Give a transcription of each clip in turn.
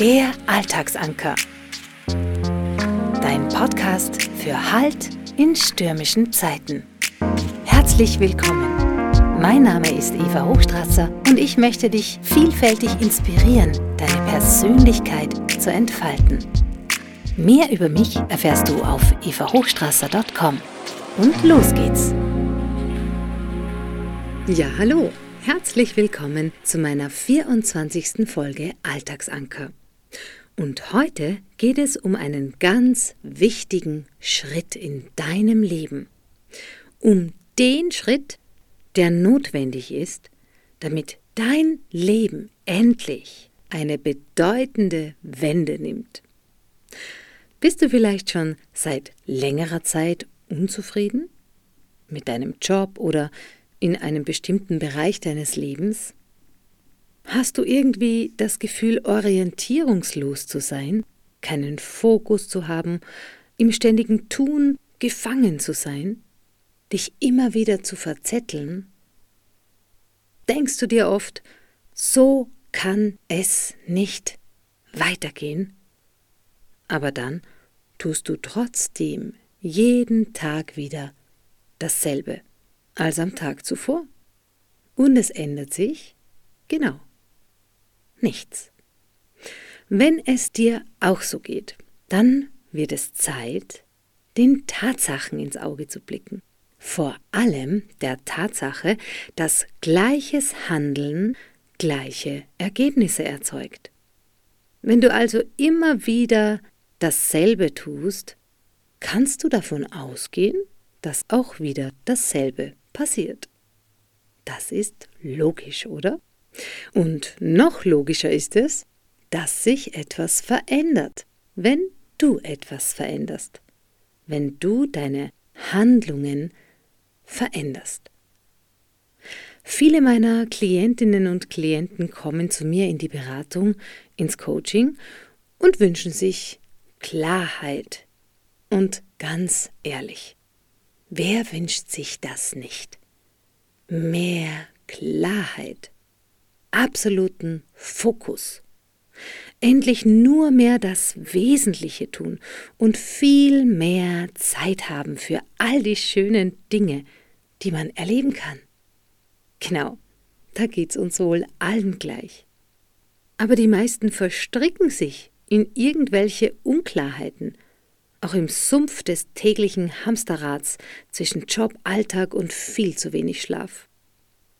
Der Alltagsanker. Dein Podcast für Halt in stürmischen Zeiten. Herzlich willkommen. Mein Name ist Eva Hochstrasser und ich möchte dich vielfältig inspirieren, deine Persönlichkeit zu entfalten. Mehr über mich erfährst du auf evahochstrasser.com. Und los geht's. Ja, hallo. Herzlich willkommen zu meiner 24. Folge Alltagsanker. Und heute geht es um einen ganz wichtigen Schritt in deinem Leben. Um den Schritt, der notwendig ist, damit dein Leben endlich eine bedeutende Wende nimmt. Bist du vielleicht schon seit längerer Zeit unzufrieden mit deinem Job oder in einem bestimmten Bereich deines Lebens? Hast du irgendwie das Gefühl, orientierungslos zu sein, keinen Fokus zu haben, im ständigen Tun gefangen zu sein, dich immer wieder zu verzetteln? Denkst du dir oft, so kann es nicht weitergehen? Aber dann tust du trotzdem jeden Tag wieder dasselbe als am Tag zuvor. Und es ändert sich genau nichts. Wenn es dir auch so geht, dann wird es Zeit, den Tatsachen ins Auge zu blicken. Vor allem der Tatsache, dass gleiches Handeln gleiche Ergebnisse erzeugt. Wenn du also immer wieder dasselbe tust, kannst du davon ausgehen, dass auch wieder dasselbe passiert. Das ist logisch, oder? Und noch logischer ist es, dass sich etwas verändert, wenn du etwas veränderst, wenn du deine Handlungen veränderst. Viele meiner Klientinnen und Klienten kommen zu mir in die Beratung, ins Coaching und wünschen sich Klarheit. Und ganz ehrlich, wer wünscht sich das nicht? Mehr Klarheit, absoluten Fokus. Endlich nur mehr das Wesentliche tun und viel mehr Zeit haben für all die schönen Dinge, die man erleben kann. Genau, da geht's uns wohl allen gleich. Aber die meisten verstricken sich in irgendwelche Unklarheiten, auch im Sumpf des täglichen Hamsterrads zwischen Job, Alltag und viel zu wenig Schlaf.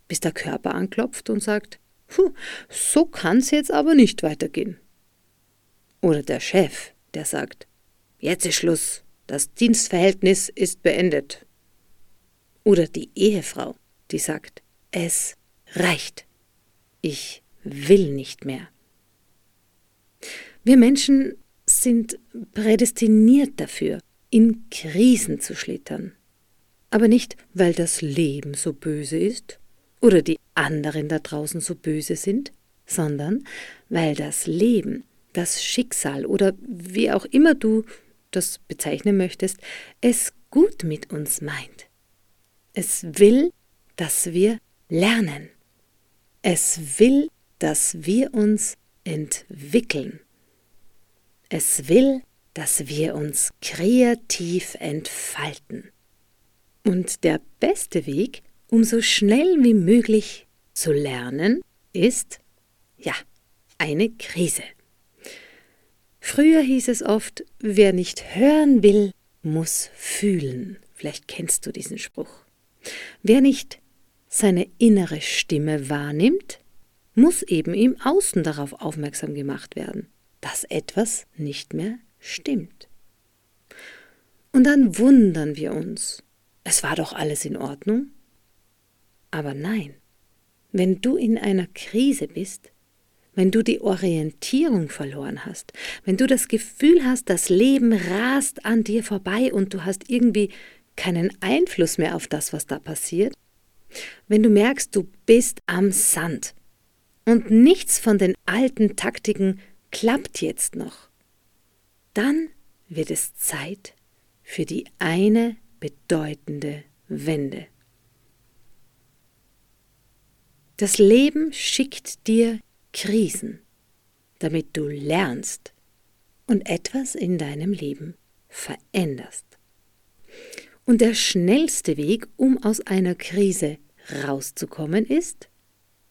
Bis der Körper anklopft und sagt, Puh, so kann's jetzt aber nicht weitergehen. Oder der Chef, der sagt, jetzt ist Schluss, das Dienstverhältnis ist beendet. Oder die Ehefrau, die sagt, es reicht, ich will nicht mehr. Wir Menschen sind prädestiniert dafür, in Krisen zu schlittern. Aber nicht, weil das Leben so böse ist oder die anderen da draußen so böse sind, sondern weil das Leben, das Schicksal oder wie auch immer du das bezeichnen möchtest, es gut mit uns meint. Es will, dass wir lernen. Es will, dass wir uns entwickeln. Es will, dass wir uns kreativ entfalten. Und der beste Weg, um so schnell wie möglich zu lernen, ist, ja, eine Krise. Früher hieß es oft, wer nicht hören will, muss fühlen. Vielleicht kennst du diesen Spruch. Wer nicht seine innere Stimme wahrnimmt, muss eben im Außen darauf aufmerksam gemacht werden dass etwas nicht mehr stimmt. Und dann wundern wir uns, es war doch alles in Ordnung. Aber nein, wenn du in einer Krise bist, wenn du die Orientierung verloren hast, wenn du das Gefühl hast, das Leben rast an dir vorbei und du hast irgendwie keinen Einfluss mehr auf das, was da passiert, wenn du merkst, du bist am Sand und nichts von den alten Taktiken klappt jetzt noch, dann wird es Zeit für die eine bedeutende Wende. Das Leben schickt dir Krisen, damit du lernst und etwas in deinem Leben veränderst. Und der schnellste Weg, um aus einer Krise rauszukommen, ist,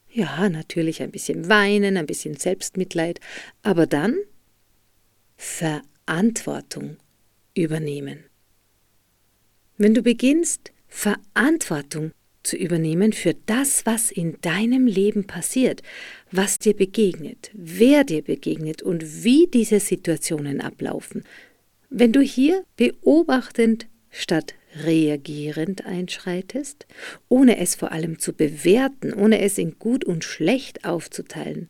ja, natürlich ein bisschen weinen, ein bisschen Selbstmitleid, aber dann Verantwortung übernehmen. Wenn du beginnst, Verantwortung zu übernehmen für das, was in deinem Leben passiert, was dir begegnet, wer dir begegnet und wie diese Situationen ablaufen. Wenn du hier beobachtend statt reagierend einschreitest, ohne es vor allem zu bewerten, ohne es in gut und schlecht aufzuteilen,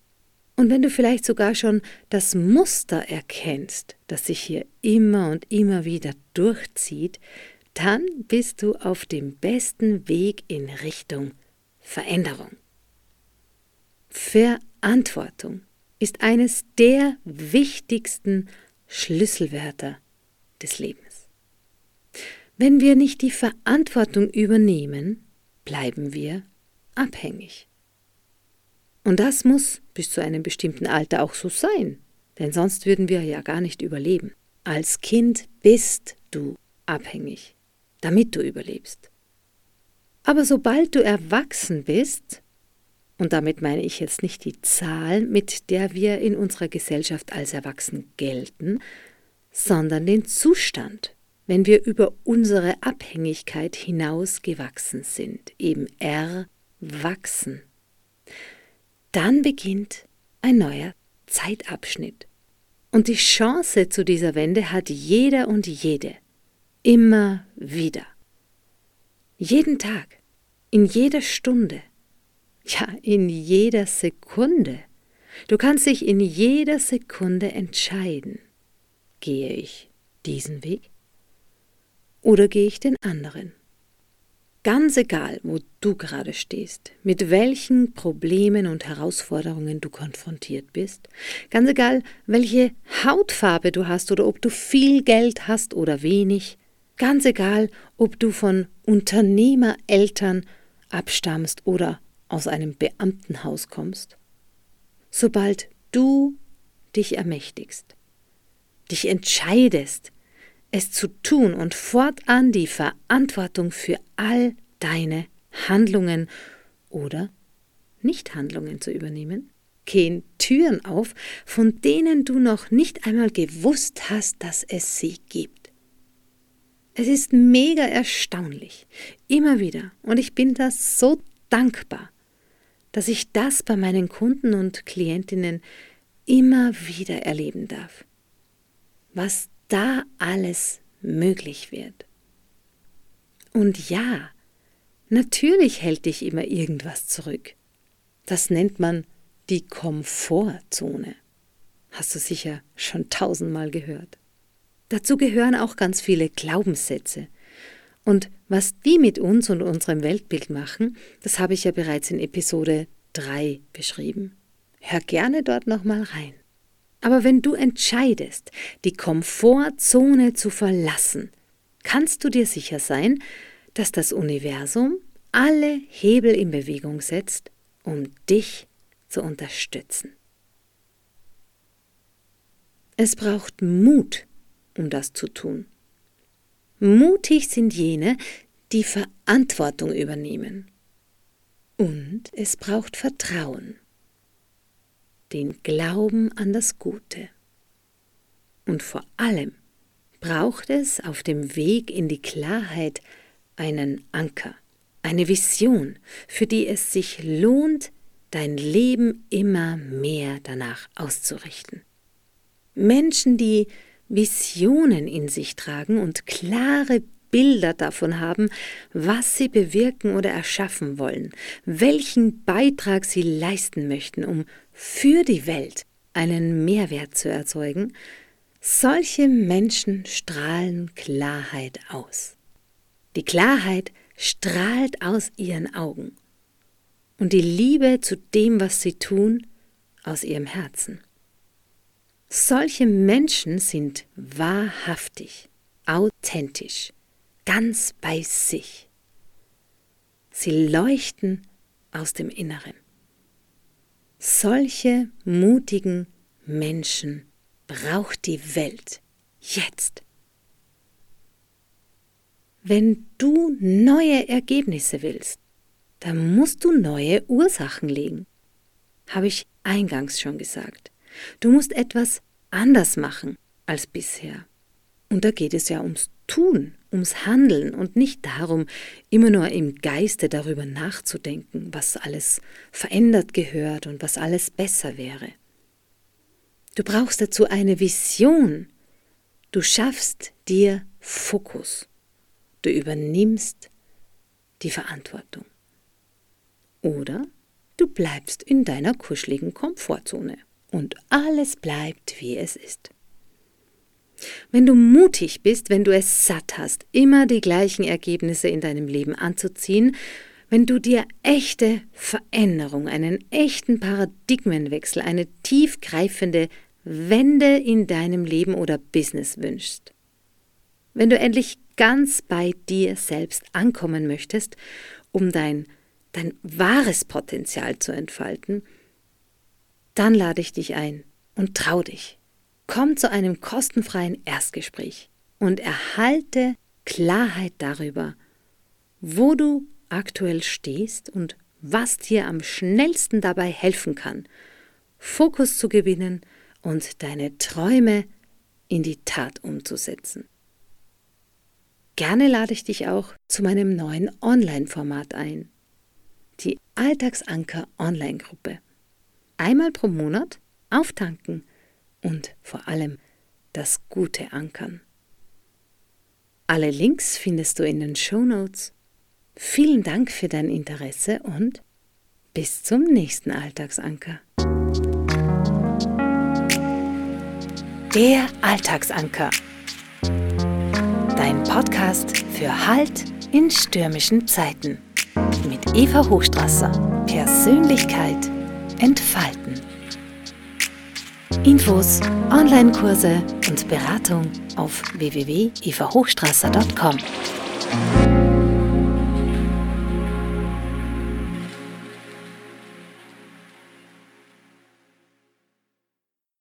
und wenn du vielleicht sogar schon das Muster erkennst, das sich hier immer und immer wieder durchzieht, dann bist du auf dem besten Weg in Richtung Veränderung. Verantwortung ist eines der wichtigsten Schlüsselwörter des Lebens. Wenn wir nicht die Verantwortung übernehmen, bleiben wir abhängig. Und das muss bis zu einem bestimmten Alter auch so sein, denn sonst würden wir ja gar nicht überleben. Als Kind bist du abhängig damit du überlebst. Aber sobald du erwachsen bist, und damit meine ich jetzt nicht die Zahl, mit der wir in unserer Gesellschaft als erwachsen gelten, sondern den Zustand, wenn wir über unsere Abhängigkeit hinaus gewachsen sind, eben erwachsen. Dann beginnt ein neuer Zeitabschnitt. Und die Chance zu dieser Wende hat jeder und jede. Immer wieder. Jeden Tag, in jeder Stunde, ja, in jeder Sekunde. Du kannst dich in jeder Sekunde entscheiden. Gehe ich diesen Weg oder gehe ich den anderen? Ganz egal, wo du gerade stehst, mit welchen Problemen und Herausforderungen du konfrontiert bist, ganz egal, welche Hautfarbe du hast oder ob du viel Geld hast oder wenig, Ganz egal, ob du von Unternehmereltern abstammst oder aus einem Beamtenhaus kommst. Sobald du dich ermächtigst, dich entscheidest, es zu tun und fortan die Verantwortung für all deine Handlungen oder Nichthandlungen zu übernehmen, gehen Türen auf, von denen du noch nicht einmal gewusst hast, dass es sie gibt. Es ist mega erstaunlich, immer wieder, und ich bin da so dankbar, dass ich das bei meinen Kunden und Klientinnen immer wieder erleben darf, was da alles möglich wird. Und ja, natürlich hält dich immer irgendwas zurück. Das nennt man die Komfortzone. Hast du sicher schon tausendmal gehört. Dazu gehören auch ganz viele Glaubenssätze. Und was die mit uns und unserem Weltbild machen, das habe ich ja bereits in Episode 3 beschrieben. Hör gerne dort nochmal rein. Aber wenn du entscheidest, die Komfortzone zu verlassen, kannst du dir sicher sein, dass das Universum alle Hebel in Bewegung setzt, um dich zu unterstützen. Es braucht Mut, um das zu tun. Mutig sind jene, die Verantwortung übernehmen. Und es braucht Vertrauen, den Glauben an das Gute. Und vor allem braucht es auf dem Weg in die Klarheit einen Anker, eine Vision, für die es sich lohnt, dein Leben immer mehr danach auszurichten. Menschen, die Visionen in sich tragen und klare Bilder davon haben, was sie bewirken oder erschaffen wollen, welchen Beitrag sie leisten möchten, um für die Welt einen Mehrwert zu erzeugen, solche Menschen strahlen Klarheit aus. Die Klarheit strahlt aus ihren Augen und die Liebe zu dem, was sie tun, aus ihrem Herzen. Solche Menschen sind wahrhaftig, authentisch, ganz bei sich. Sie leuchten aus dem Inneren. Solche mutigen Menschen braucht die Welt jetzt? Wenn du neue Ergebnisse willst, dann musst du neue Ursachen legen. Habe ich eingangs schon gesagt. Du musst etwas anders machen als bisher. Und da geht es ja ums Tun, ums Handeln und nicht darum, immer nur im Geiste darüber nachzudenken, was alles verändert gehört und was alles besser wäre. Du brauchst dazu eine Vision. Du schaffst dir Fokus. Du übernimmst die Verantwortung. Oder du bleibst in deiner kuscheligen Komfortzone und alles bleibt, wie es ist. Wenn du mutig bist, wenn du es satt hast, immer die gleichen Ergebnisse in deinem Leben anzuziehen, wenn du dir echte Veränderung, einen echten Paradigmenwechsel, eine tiefgreifende Wende in deinem Leben oder Business wünschst, wenn du endlich ganz bei dir selbst ankommen möchtest, um dein, dein wahres Potenzial zu entfalten, dann lade ich dich ein und trau dich. Komm zu einem kostenfreien Erstgespräch und erhalte Klarheit darüber, wo du aktuell stehst und was dir am schnellsten dabei helfen kann, Fokus zu gewinnen und deine Träume in die Tat umzusetzen. Gerne lade ich dich auch zu meinem neuen Online-Format ein, die Alltagsanker Online-Gruppe. Einmal pro Monat auftanken und vor allem das Gute ankern. Alle Links findest du in den Show Notes. Vielen Dank für dein Interesse und bis zum nächsten Alltagsanker. Der Alltagsanker. Dein Podcast für Halt in stürmischen Zeiten. Mit Eva Hochstrasser. Persönlichkeit entfalten. Infos, Online-Kurse und Beratung auf www.evahochstrasser.com.